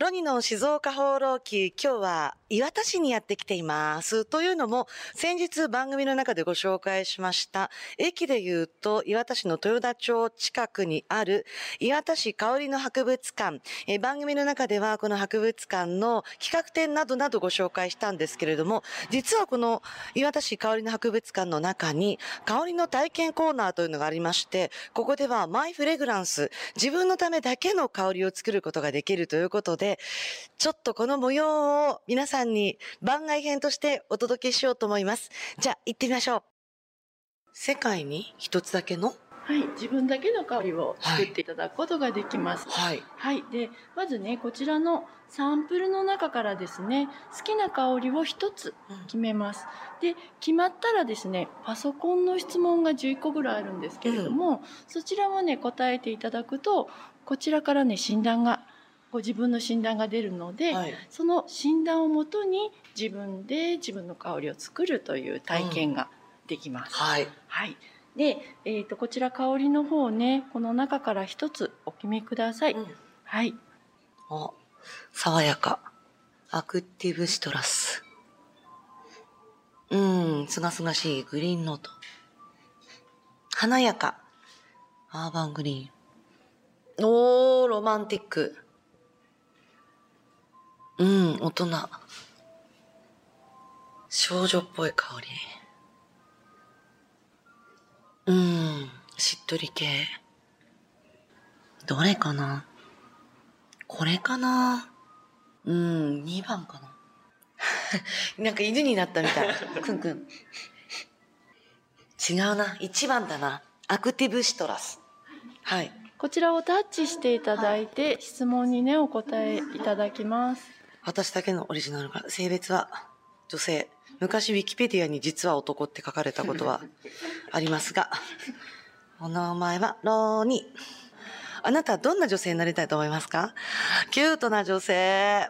ロニの静岡放浪記、今日は岩田市にやってきています。というのも、先日番組の中でご紹介しました、駅で言うと岩田市の豊田町近くにある岩田市香りの博物館。え番組の中ではこの博物館の企画展などなどご紹介したんですけれども、実はこの岩田市香りの博物館の中に香りの体験コーナーというのがありまして、ここではマイフレグランス、自分のためだけの香りを作ることができるということで、ちょっとこの模様を皆さんに番外編としてお届けしようと思います。じゃあ行ってみましょう。世界に一つだけの？はい、自分だけの香りを作っていただくことができます。はい。はい。で、まずね、こちらのサンプルの中からですね、好きな香りを一つ決めます。うん、で、決まったらですね、パソコンの質問が11個ぐらいあるんですけれども、うん、そちらもね、答えていただくと、こちらからね、診断がご自分の診断が出るので、はい、その診断をもとに自分で自分の香りを作るという体験ができます。うん、はい。はい。で、えっ、ー、と、こちら香りの方ね、この中から一つお決めください。うん、はい。あ、爽やか。アクティブシトラス。うん、すがすがしいグリーンノート。華やか。アーバングリーン。おー、ロマンティック。うん、大人。少女っぽい香り。うん、しっとり系。どれかな？これかな？うん、2番かな。なんか犬になったみたい。くんくん。違うな。1番だな。アクティブシトラス。はい。こちらをタッチしていただいて、はい、質問にね、お答えいただきます。私だけのオリジナルが、性別は女性。昔ウィキペディアに実は男って書かれたことはありますが、お名前はローニー。あなたはどんな女性になりたいと思いますか？キュートな女性。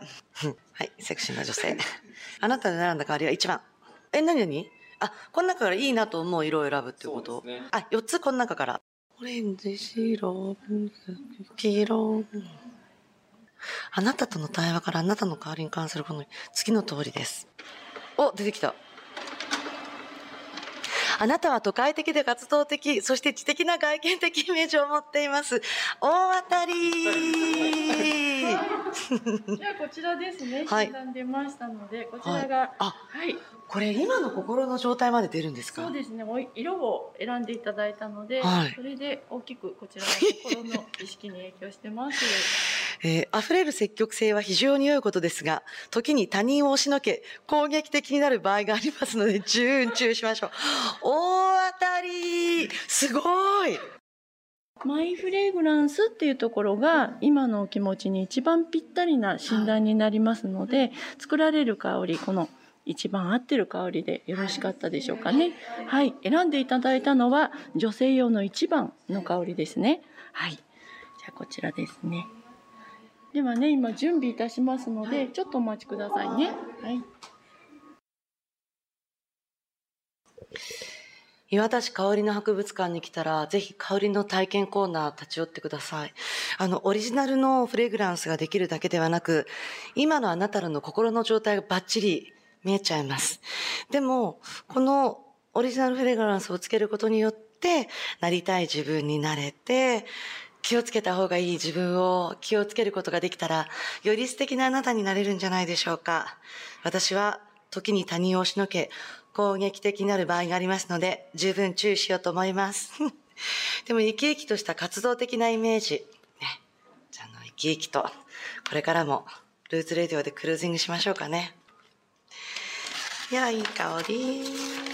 はい、セクシーな女性。あなたで選んだ代わりは1番。え、なになにあ、この中からいいなと思う色を選ぶっていうこと？ね、あ、4つこの中から。オレンジ、白、黄色。あなたとの対話からあなたの代わりに関するこの次の通りです。お、出てきた。あなたは都会的で活動的、そして知的な外見的イメージを持っています。大当たり じゃあこちらですね。はい。出ましたので、こちらが、はい、あ、はい。これ今の心の状態まで出るんですか？そうですね。色を選んでいただいたので、はい、それで大きくこちらの心の意識に影響してます。えー、溢れる積極性は非常に良いことですが、時に他人を押しのけ、攻撃的になる場合がありますので、注意しましょう。大当たりすごいマイフレグランスっていうところが今のお気持ちに一番ぴったりな診断になりますので、作られる香り、この一番合ってる香りでよろしかったでしょうかね。はい。選んでいただいたのは女性用の一番の香りですね。はい。じゃあこちらですね。ではね、今準備いたしますので、はい、ちょっとお待ちくださいね。はい。岩田市香りの博物館に来たら、ぜひ香りの体験コーナー立ち寄ってください。あの、オリジナルのフレグランスができるだけではなく、今のあなたの心の状態がバッチリ見えちゃいます。でも、このオリジナルフレグランスをつけることによって、なりたい自分になれて、気をつけた方がいい自分を気をつけることができたら、より素敵なあなたになれるんじゃないでしょうか。私は時に他人を押しのけ、攻撃的になる場合がありますので、十分注意しようと思います。でも生き生きとした活動的なイメージ。ね。じゃあの、生き生きと、これからも、ルーツレディオでクルージングしましょうかね。いや、いい香り。